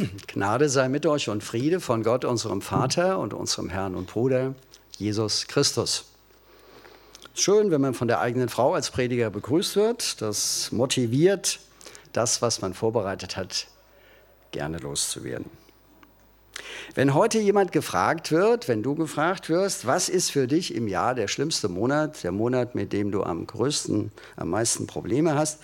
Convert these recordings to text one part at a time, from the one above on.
Gnade sei mit euch und Friede von Gott, unserem Vater und unserem Herrn und Bruder, Jesus Christus. Schön, wenn man von der eigenen Frau als Prediger begrüßt wird. Das motiviert, das, was man vorbereitet hat, gerne loszuwerden. Wenn heute jemand gefragt wird, wenn du gefragt wirst, was ist für dich im Jahr der schlimmste Monat, der Monat, mit dem du am größten, am meisten Probleme hast,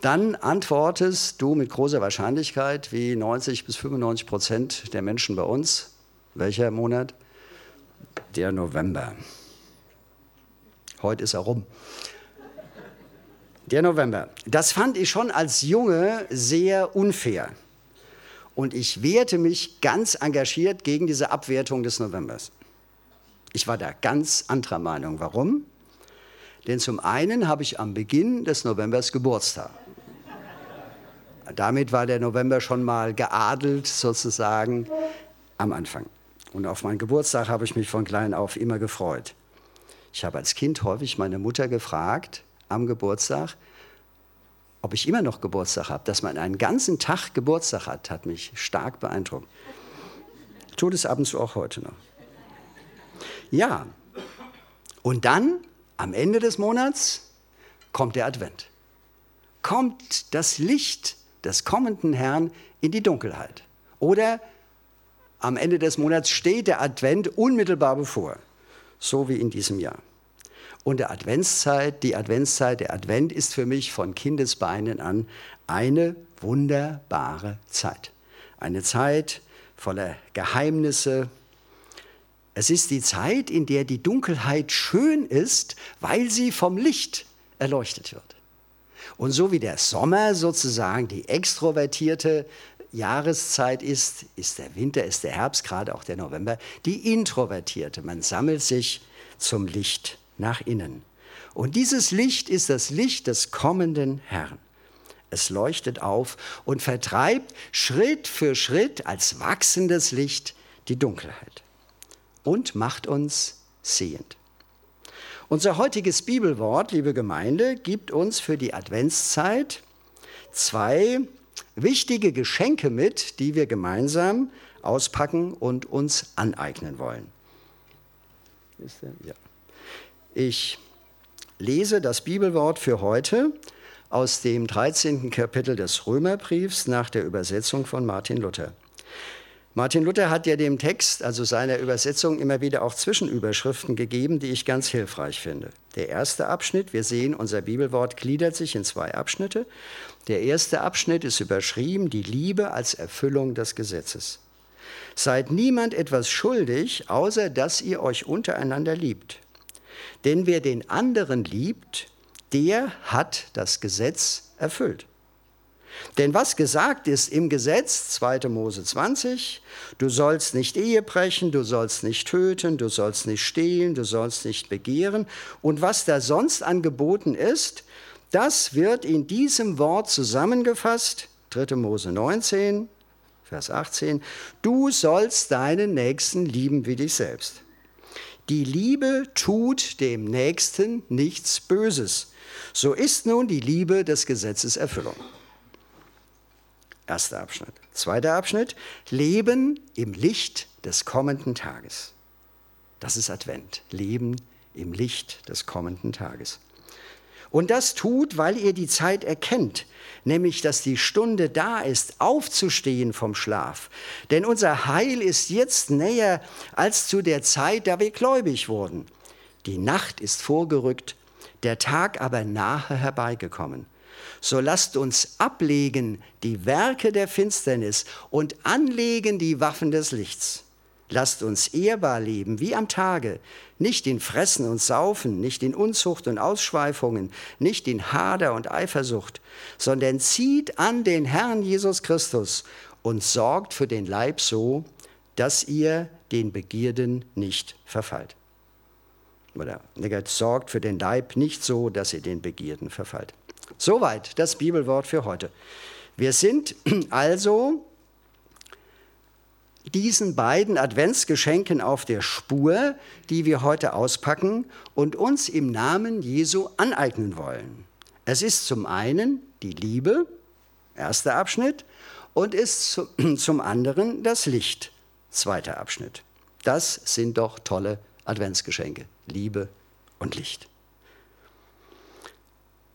dann antwortest du mit großer Wahrscheinlichkeit, wie 90 bis 95 Prozent der Menschen bei uns, welcher Monat? Der November. Heute ist er rum. Der November. Das fand ich schon als Junge sehr unfair. Und ich wehrte mich ganz engagiert gegen diese Abwertung des Novembers. Ich war da ganz anderer Meinung. Warum? Denn zum einen habe ich am Beginn des Novembers Geburtstag. Damit war der November schon mal geadelt sozusagen am Anfang. Und auf meinen Geburtstag habe ich mich von klein auf immer gefreut. Ich habe als Kind häufig meine Mutter gefragt am Geburtstag, ob ich immer noch Geburtstag habe, dass man einen ganzen Tag Geburtstag hat, hat mich stark beeindruckt. Tut es ab und zu auch heute noch. Ja, und dann am Ende des Monats kommt der Advent. Kommt das Licht des kommenden Herrn in die Dunkelheit. Oder am Ende des Monats steht der Advent unmittelbar bevor, so wie in diesem Jahr. Und der Adventszeit, die Adventszeit, der Advent ist für mich von Kindesbeinen an eine wunderbare Zeit. Eine Zeit voller Geheimnisse. Es ist die Zeit, in der die Dunkelheit schön ist, weil sie vom Licht erleuchtet wird. Und so wie der Sommer sozusagen die extrovertierte Jahreszeit ist, ist der Winter, ist der Herbst, gerade auch der November, die introvertierte. Man sammelt sich zum Licht nach innen. Und dieses Licht ist das Licht des kommenden Herrn. Es leuchtet auf und vertreibt Schritt für Schritt als wachsendes Licht die Dunkelheit und macht uns sehend. Unser heutiges Bibelwort, liebe Gemeinde, gibt uns für die Adventszeit zwei wichtige Geschenke mit, die wir gemeinsam auspacken und uns aneignen wollen. Ja. Ich lese das Bibelwort für heute aus dem 13. Kapitel des Römerbriefs nach der Übersetzung von Martin Luther. Martin Luther hat ja dem Text, also seiner Übersetzung, immer wieder auch Zwischenüberschriften gegeben, die ich ganz hilfreich finde. Der erste Abschnitt, wir sehen, unser Bibelwort gliedert sich in zwei Abschnitte. Der erste Abschnitt ist überschrieben, die Liebe als Erfüllung des Gesetzes. Seid niemand etwas schuldig, außer dass ihr euch untereinander liebt. Denn wer den anderen liebt, der hat das Gesetz erfüllt. Denn was gesagt ist im Gesetz, 2. Mose 20, du sollst nicht Ehe brechen, du sollst nicht töten, du sollst nicht stehlen, du sollst nicht begehren. Und was da sonst angeboten ist, das wird in diesem Wort zusammengefasst, 3. Mose 19, Vers 18, du sollst deinen Nächsten lieben wie dich selbst. Die Liebe tut dem Nächsten nichts Böses. So ist nun die Liebe des Gesetzes Erfüllung. Erster Abschnitt. Zweiter Abschnitt. Leben im Licht des kommenden Tages. Das ist Advent. Leben im Licht des kommenden Tages. Und das tut, weil ihr die Zeit erkennt, nämlich dass die Stunde da ist, aufzustehen vom Schlaf. Denn unser Heil ist jetzt näher als zu der Zeit, da wir gläubig wurden. Die Nacht ist vorgerückt, der Tag aber nahe herbeigekommen. So lasst uns ablegen die Werke der Finsternis und anlegen die Waffen des Lichts. Lasst uns ehrbar leben wie am Tage, nicht in Fressen und Saufen, nicht in Unzucht und Ausschweifungen, nicht in Hader und Eifersucht, sondern zieht an den Herrn Jesus Christus und sorgt für den Leib so, dass ihr den Begierden nicht verfallt. Oder sorgt für den Leib nicht so, dass ihr den Begierden verfallt. Soweit das Bibelwort für heute. Wir sind also diesen beiden Adventsgeschenken auf der Spur, die wir heute auspacken und uns im Namen Jesu aneignen wollen. Es ist zum einen die Liebe, erster Abschnitt, und ist zum anderen das Licht. Zweiter Abschnitt. Das sind doch tolle Adventsgeschenke. Liebe und Licht.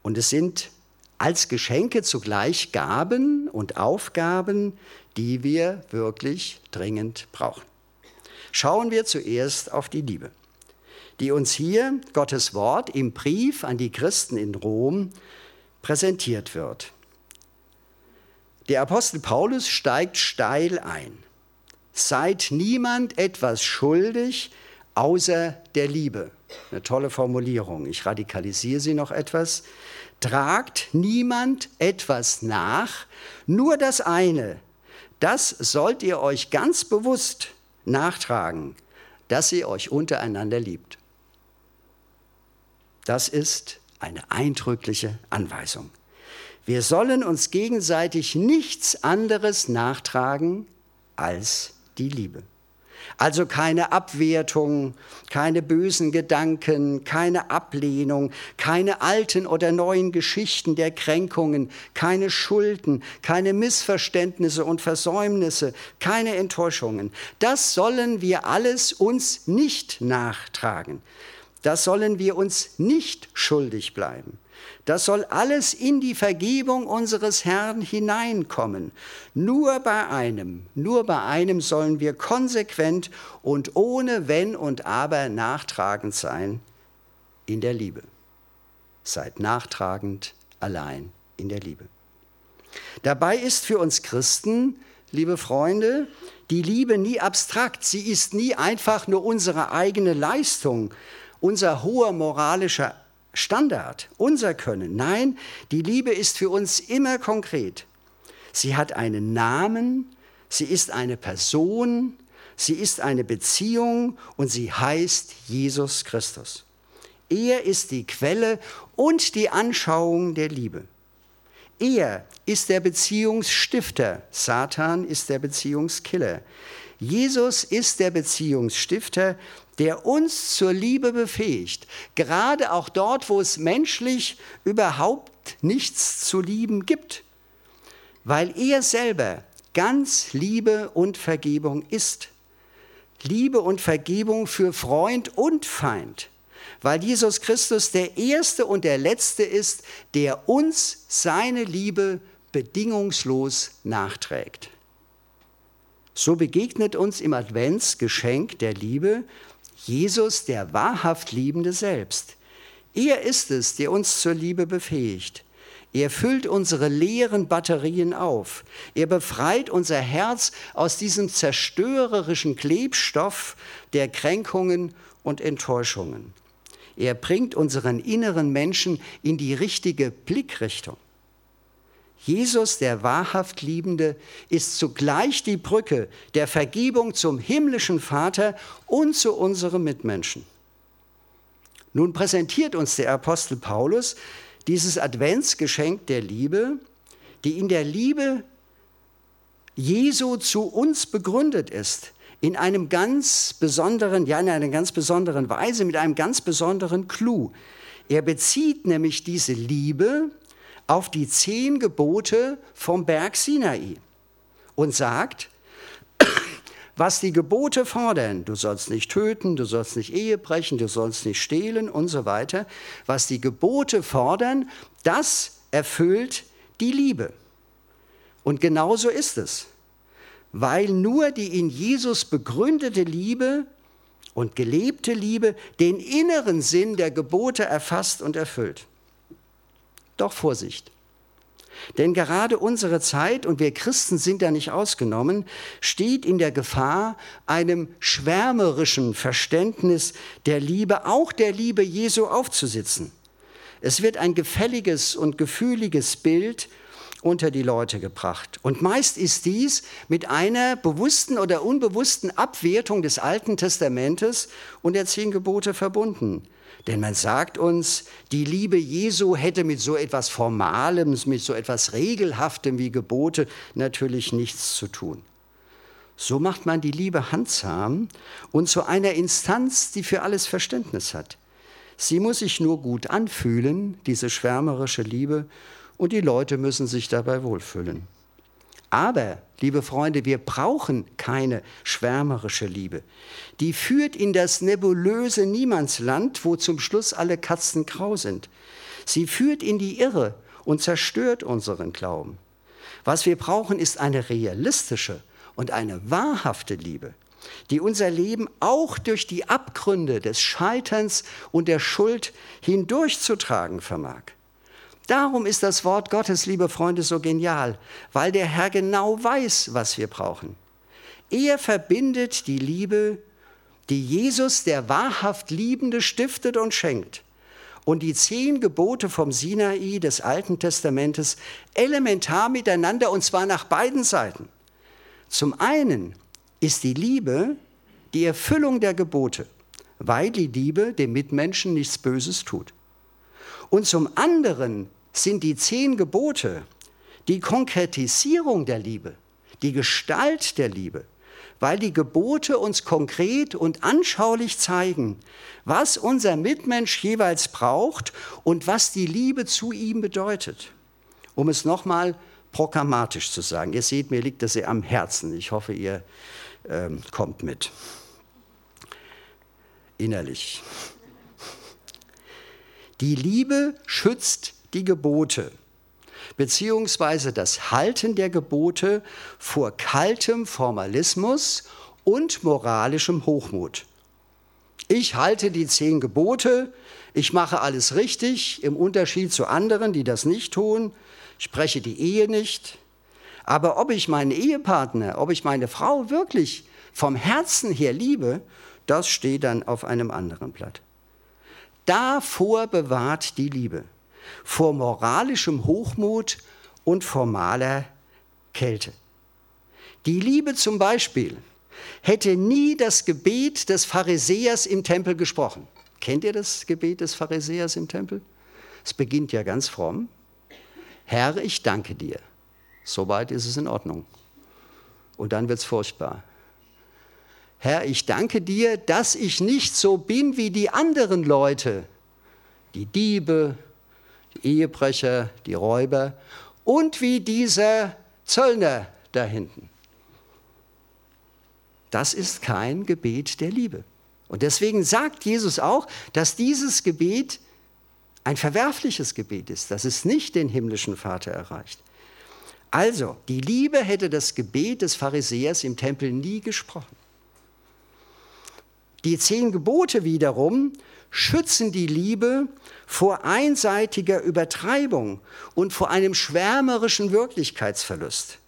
Und es sind als Geschenke zugleich Gaben und Aufgaben, die wir wirklich dringend brauchen. Schauen wir zuerst auf die Liebe, die uns hier Gottes Wort im Brief an die Christen in Rom präsentiert wird. Der Apostel Paulus steigt steil ein. Seid niemand etwas schuldig außer der Liebe. Eine tolle Formulierung. Ich radikalisiere sie noch etwas. Tragt niemand etwas nach, nur das eine. Das sollt ihr euch ganz bewusst nachtragen, dass ihr euch untereinander liebt. Das ist eine eindrückliche Anweisung. Wir sollen uns gegenseitig nichts anderes nachtragen als die Liebe. Also keine Abwertung, keine bösen Gedanken, keine Ablehnung, keine alten oder neuen Geschichten der Kränkungen, keine Schulden, keine Missverständnisse und Versäumnisse, keine Enttäuschungen. Das sollen wir alles uns nicht nachtragen. Das sollen wir uns nicht schuldig bleiben. Das soll alles in die Vergebung unseres Herrn hineinkommen. Nur bei einem, nur bei einem sollen wir konsequent und ohne Wenn und Aber nachtragend sein in der Liebe. Seid nachtragend allein in der Liebe. Dabei ist für uns Christen, liebe Freunde, die Liebe nie abstrakt. Sie ist nie einfach nur unsere eigene Leistung, unser hoher moralischer Standard, unser Können. Nein, die Liebe ist für uns immer konkret. Sie hat einen Namen, sie ist eine Person, sie ist eine Beziehung und sie heißt Jesus Christus. Er ist die Quelle und die Anschauung der Liebe. Er ist der Beziehungsstifter, Satan ist der Beziehungskiller. Jesus ist der Beziehungsstifter, der uns zur Liebe befähigt, gerade auch dort, wo es menschlich überhaupt nichts zu lieben gibt, weil er selber ganz Liebe und Vergebung ist. Liebe und Vergebung für Freund und Feind, weil Jesus Christus der Erste und der Letzte ist, der uns seine Liebe bedingungslos nachträgt. So begegnet uns im Adventsgeschenk der Liebe Jesus, der wahrhaft Liebende selbst. Er ist es, der uns zur Liebe befähigt. Er füllt unsere leeren Batterien auf. Er befreit unser Herz aus diesem zerstörerischen Klebstoff der Kränkungen und Enttäuschungen. Er bringt unseren inneren Menschen in die richtige Blickrichtung. Jesus, der wahrhaft Liebende, ist zugleich die Brücke der Vergebung zum himmlischen Vater und zu unseren Mitmenschen. Nun präsentiert uns der Apostel Paulus dieses Adventsgeschenk der Liebe, die in der Liebe Jesu zu uns begründet ist, in einem ganz besonderen, ja in einer ganz besonderen Weise, mit einem ganz besonderen Clou. Er bezieht nämlich diese Liebe auf die zehn Gebote vom Berg Sinai und sagt, was die Gebote fordern, du sollst nicht töten, du sollst nicht Ehe brechen, du sollst nicht stehlen und so weiter, was die Gebote fordern, das erfüllt die Liebe. Und genauso ist es, weil nur die in Jesus begründete Liebe und gelebte Liebe den inneren Sinn der Gebote erfasst und erfüllt. Doch Vorsicht. Denn gerade unsere Zeit, und wir Christen sind da nicht ausgenommen, steht in der Gefahr, einem schwärmerischen Verständnis der Liebe, auch der Liebe Jesu aufzusitzen. Es wird ein gefälliges und gefühliges Bild unter die Leute gebracht. Und meist ist dies mit einer bewussten oder unbewussten Abwertung des Alten Testamentes und der zehn Gebote verbunden. Denn man sagt uns, die Liebe Jesu hätte mit so etwas Formalem, mit so etwas Regelhaftem wie Gebote natürlich nichts zu tun. So macht man die Liebe handsam und zu einer Instanz, die für alles Verständnis hat. Sie muss sich nur gut anfühlen, diese schwärmerische Liebe, und die Leute müssen sich dabei wohlfühlen. Aber, liebe Freunde, wir brauchen keine schwärmerische Liebe. Die führt in das nebulöse Niemandsland, wo zum Schluss alle Katzen grau sind. Sie führt in die Irre und zerstört unseren Glauben. Was wir brauchen, ist eine realistische und eine wahrhafte Liebe, die unser Leben auch durch die Abgründe des Scheiterns und der Schuld hindurchzutragen vermag. Darum ist das Wort Gottes, liebe Freunde, so genial, weil der Herr genau weiß, was wir brauchen. Er verbindet die Liebe, die Jesus, der wahrhaft Liebende, stiftet und schenkt, und die zehn Gebote vom Sinai des Alten Testamentes elementar miteinander, und zwar nach beiden Seiten. Zum einen ist die Liebe die Erfüllung der Gebote, weil die Liebe dem Mitmenschen nichts Böses tut. Und zum anderen sind die zehn Gebote die Konkretisierung der Liebe, die Gestalt der Liebe, weil die Gebote uns konkret und anschaulich zeigen, was unser Mitmensch jeweils braucht und was die Liebe zu ihm bedeutet. Um es nochmal programmatisch zu sagen, ihr seht, mir liegt das sehr am Herzen. Ich hoffe, ihr ähm, kommt mit. Innerlich. Die Liebe schützt die Gebote, beziehungsweise das Halten der Gebote vor kaltem Formalismus und moralischem Hochmut. Ich halte die zehn Gebote, ich mache alles richtig, im Unterschied zu anderen, die das nicht tun, spreche die Ehe nicht. Aber ob ich meinen Ehepartner, ob ich meine Frau wirklich vom Herzen her liebe, das steht dann auf einem anderen Blatt. Davor bewahrt die Liebe vor moralischem Hochmut und formaler Kälte. Die Liebe zum Beispiel hätte nie das Gebet des Pharisäers im Tempel gesprochen. Kennt ihr das Gebet des Pharisäers im Tempel? Es beginnt ja ganz fromm. Herr, ich danke dir. Soweit ist es in Ordnung. Und dann wird es furchtbar. Herr, ich danke dir, dass ich nicht so bin wie die anderen Leute, die Diebe, die Ehebrecher, die Räuber und wie dieser Zöllner da hinten. Das ist kein Gebet der Liebe. Und deswegen sagt Jesus auch, dass dieses Gebet ein verwerfliches Gebet ist, dass es nicht den himmlischen Vater erreicht. Also, die Liebe hätte das Gebet des Pharisäers im Tempel nie gesprochen. Die zehn Gebote wiederum schützen die Liebe vor einseitiger Übertreibung und vor einem schwärmerischen Wirklichkeitsverlust.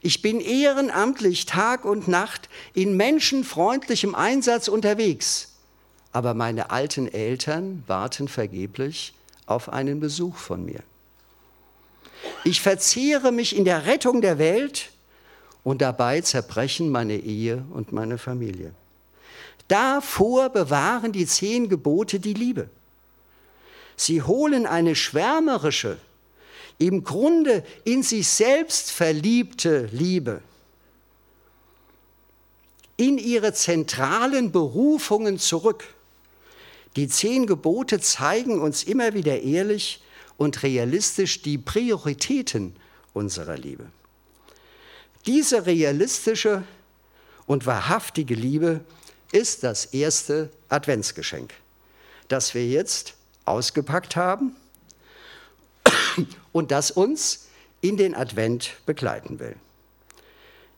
Ich bin ehrenamtlich Tag und Nacht in menschenfreundlichem Einsatz unterwegs, aber meine alten Eltern warten vergeblich auf einen Besuch von mir. Ich verzehre mich in der Rettung der Welt und dabei zerbrechen meine Ehe und meine Familie. Davor bewahren die zehn Gebote die Liebe. Sie holen eine schwärmerische, im Grunde in sich selbst verliebte Liebe in ihre zentralen Berufungen zurück. Die zehn Gebote zeigen uns immer wieder ehrlich und realistisch die Prioritäten unserer Liebe. Diese realistische und wahrhaftige Liebe ist das erste Adventsgeschenk, das wir jetzt ausgepackt haben und das uns in den Advent begleiten will.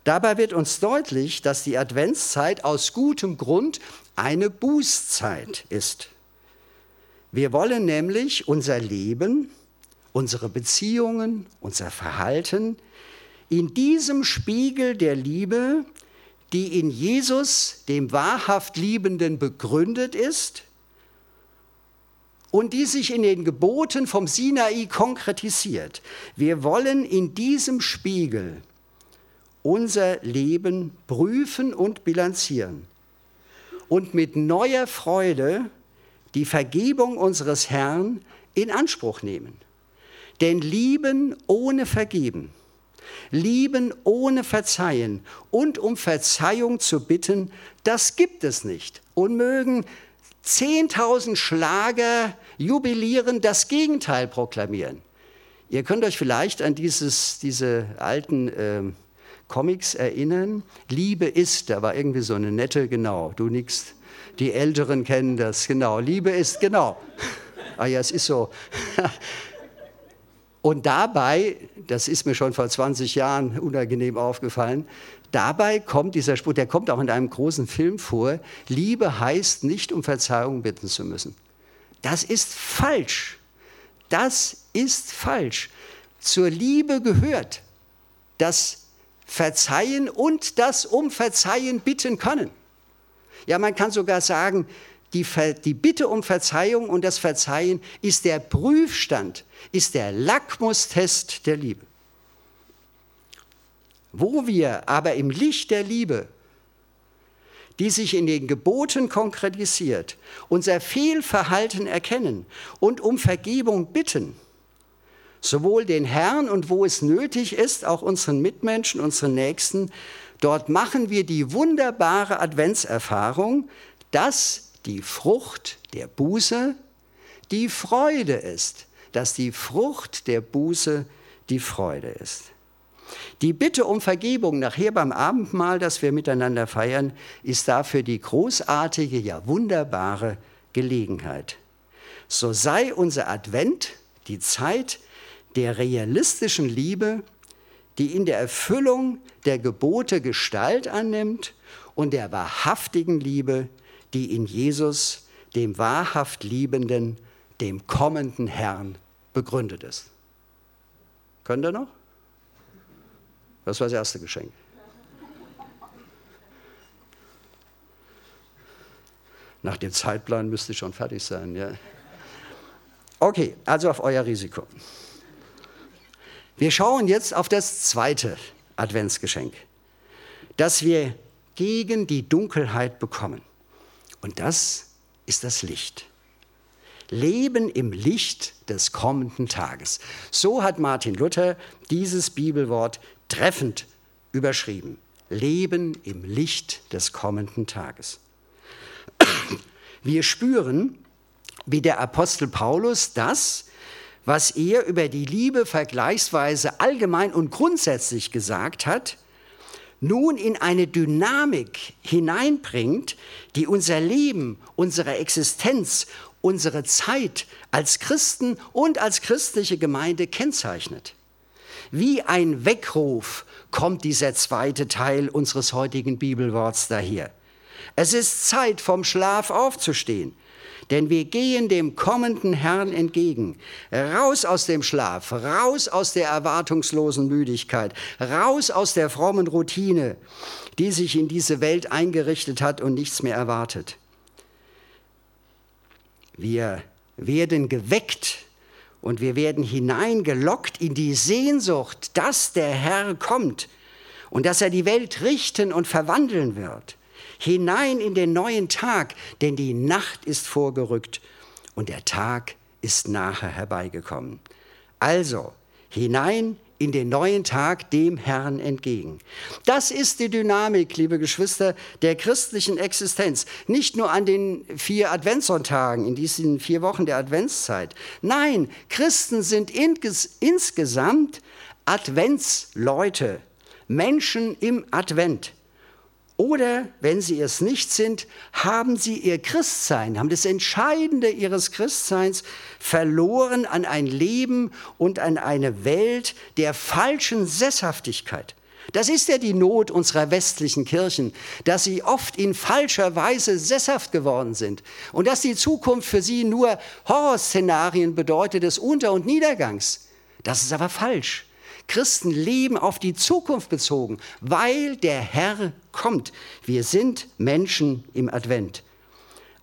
Dabei wird uns deutlich, dass die Adventszeit aus gutem Grund eine Bußzeit ist. Wir wollen nämlich unser Leben, unsere Beziehungen, unser Verhalten in diesem Spiegel der Liebe die in Jesus, dem wahrhaft Liebenden, begründet ist und die sich in den Geboten vom Sinai konkretisiert. Wir wollen in diesem Spiegel unser Leben prüfen und bilanzieren und mit neuer Freude die Vergebung unseres Herrn in Anspruch nehmen. Denn lieben ohne Vergeben Lieben ohne Verzeihen und um Verzeihung zu bitten, das gibt es nicht. Und mögen 10.000 Schlager jubilieren, das Gegenteil proklamieren. Ihr könnt euch vielleicht an dieses, diese alten äh, Comics erinnern? Liebe ist, da war irgendwie so eine nette, genau, du nix, die Älteren kennen das, genau, Liebe ist, genau. Ah ja, es ist so. Und dabei, das ist mir schon vor 20 Jahren unangenehm aufgefallen, dabei kommt dieser Spruch, der kommt auch in einem großen Film vor, Liebe heißt nicht, um Verzeihung bitten zu müssen. Das ist falsch. Das ist falsch. Zur Liebe gehört das Verzeihen und das um Verzeihen bitten können. Ja, man kann sogar sagen, die, die, Bitte um Verzeihung und das Verzeihen ist der Prüfstand, ist der Lackmustest der Liebe. Wo wir aber im Licht der Liebe, die sich in den Geboten konkretisiert, unser Fehlverhalten erkennen und um Vergebung bitten, sowohl den Herrn und wo es nötig ist, auch unseren Mitmenschen, unseren Nächsten, dort machen wir die wunderbare Adventserfahrung, dass die Frucht der Buße die Freude ist, dass die Frucht der Buße die Freude ist. Die Bitte um Vergebung nachher beim Abendmahl, das wir miteinander feiern, ist dafür die großartige, ja wunderbare Gelegenheit. So sei unser Advent die Zeit, der realistischen Liebe, die in der Erfüllung der Gebote Gestalt annimmt und der wahrhaftigen Liebe, die in Jesus, dem wahrhaft Liebenden, dem kommenden Herrn, begründet ist. Könnt ihr noch? Das war das erste Geschenk. Nach dem Zeitplan müsste ich schon fertig sein. Ja. Okay, also auf euer Risiko. Wir schauen jetzt auf das zweite Adventsgeschenk, das wir gegen die Dunkelheit bekommen. Und das ist das Licht. Leben im Licht des kommenden Tages. So hat Martin Luther dieses Bibelwort treffend überschrieben. Leben im Licht des kommenden Tages. Wir spüren, wie der Apostel Paulus das, was er über die Liebe vergleichsweise allgemein und grundsätzlich gesagt hat, nun in eine Dynamik hineinbringt, die unser Leben, unsere Existenz, unsere Zeit als Christen und als christliche Gemeinde kennzeichnet. Wie ein Weckruf kommt dieser zweite Teil unseres heutigen Bibelworts daher. Es ist Zeit, vom Schlaf aufzustehen denn wir gehen dem kommenden Herrn entgegen. Raus aus dem Schlaf, raus aus der erwartungslosen Müdigkeit, raus aus der frommen Routine, die sich in diese Welt eingerichtet hat und nichts mehr erwartet. Wir werden geweckt und wir werden hineingelockt in die Sehnsucht, dass der Herr kommt und dass er die Welt richten und verwandeln wird hinein in den neuen Tag, denn die Nacht ist vorgerückt und der Tag ist nachher herbeigekommen. Also hinein in den neuen Tag dem Herrn entgegen. Das ist die Dynamik, liebe Geschwister, der christlichen Existenz. Nicht nur an den vier Adventssonntagen, in diesen vier Wochen der Adventszeit. Nein, Christen sind insgesamt Adventsleute, Menschen im Advent. Oder wenn sie es nicht sind, haben sie ihr Christsein, haben das Entscheidende ihres Christseins verloren an ein Leben und an eine Welt der falschen Sesshaftigkeit. Das ist ja die Not unserer westlichen Kirchen, dass sie oft in falscher Weise sesshaft geworden sind und dass die Zukunft für sie nur Horrorszenarien bedeutet des Unter- und Niedergangs. Das ist aber falsch. Christen leben auf die Zukunft bezogen, weil der Herr kommt. Wir sind Menschen im Advent.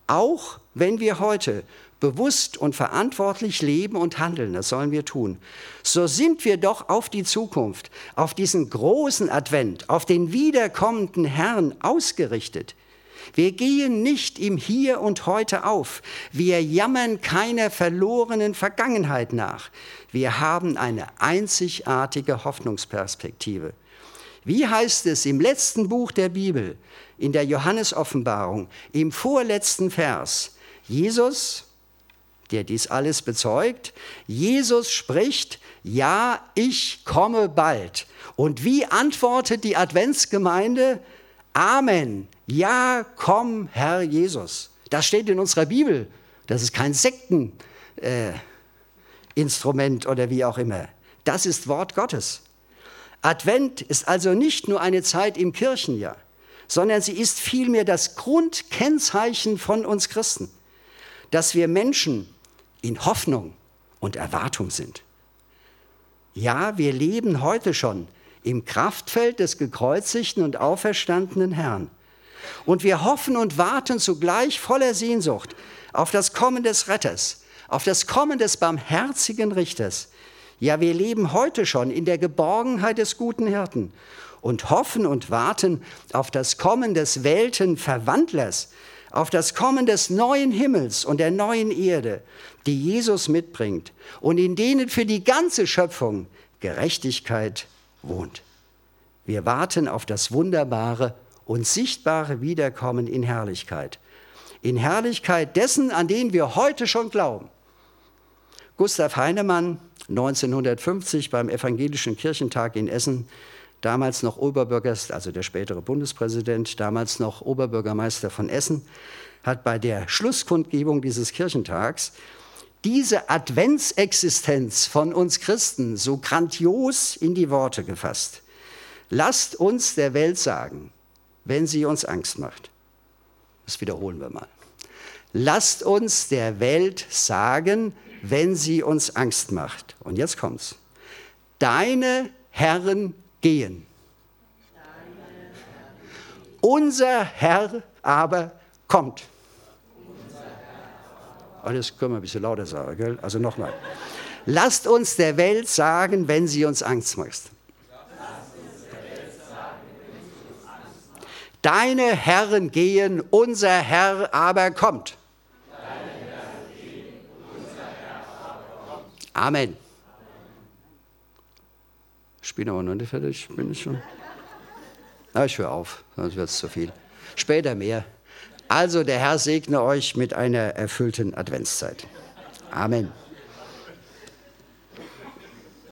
Auch wenn wir heute bewusst und verantwortlich leben und handeln, das sollen wir tun, so sind wir doch auf die Zukunft, auf diesen großen Advent, auf den wiederkommenden Herrn ausgerichtet. Wir gehen nicht im Hier und Heute auf. Wir jammern keiner verlorenen Vergangenheit nach. Wir haben eine einzigartige Hoffnungsperspektive. Wie heißt es im letzten Buch der Bibel, in der Johannesoffenbarung, im vorletzten Vers? Jesus, der dies alles bezeugt. Jesus spricht, ja, ich komme bald. Und wie antwortet die Adventsgemeinde? Amen. Ja, komm, Herr Jesus. Das steht in unserer Bibel. Das ist kein Sekteninstrument äh, oder wie auch immer. Das ist Wort Gottes. Advent ist also nicht nur eine Zeit im Kirchenjahr, sondern sie ist vielmehr das Grundkennzeichen von uns Christen, dass wir Menschen in Hoffnung und Erwartung sind. Ja, wir leben heute schon im Kraftfeld des gekreuzigten und auferstandenen Herrn. Und wir hoffen und warten zugleich voller Sehnsucht auf das Kommen des Retters, auf das Kommen des barmherzigen Richters. Ja, wir leben heute schon in der Geborgenheit des guten Hirten und hoffen und warten auf das Kommen des Weltenverwandlers, auf das Kommen des neuen Himmels und der neuen Erde, die Jesus mitbringt und in denen für die ganze Schöpfung Gerechtigkeit wohnt. Wir warten auf das wunderbare und sichtbare Wiederkommen in Herrlichkeit. In Herrlichkeit dessen, an den wir heute schon glauben. Gustav Heinemann, 1950 beim Evangelischen Kirchentag in Essen, damals noch Oberbürgermeister, also der spätere Bundespräsident, damals noch Oberbürgermeister von Essen, hat bei der Schlusskundgebung dieses Kirchentags diese Adventsexistenz von uns Christen so grandios in die Worte gefasst. Lasst uns der Welt sagen, wenn sie uns Angst macht. Das wiederholen wir mal. Lasst uns der Welt sagen, wenn sie uns Angst macht. Und jetzt kommt's. Deine Herren gehen. Unser Herr aber kommt. Das können wir ein bisschen lauter sagen, gell? Also nochmal. Lasst uns der Welt sagen, wenn sie uns Angst macht. Deine Herren gehen, unser Herr aber kommt. Amen. Ich bin aber noch nicht fertig, bin ich schon. Na, ich höre auf, sonst wird es zu viel. Später mehr. Also der Herr segne euch mit einer erfüllten Adventszeit. Amen.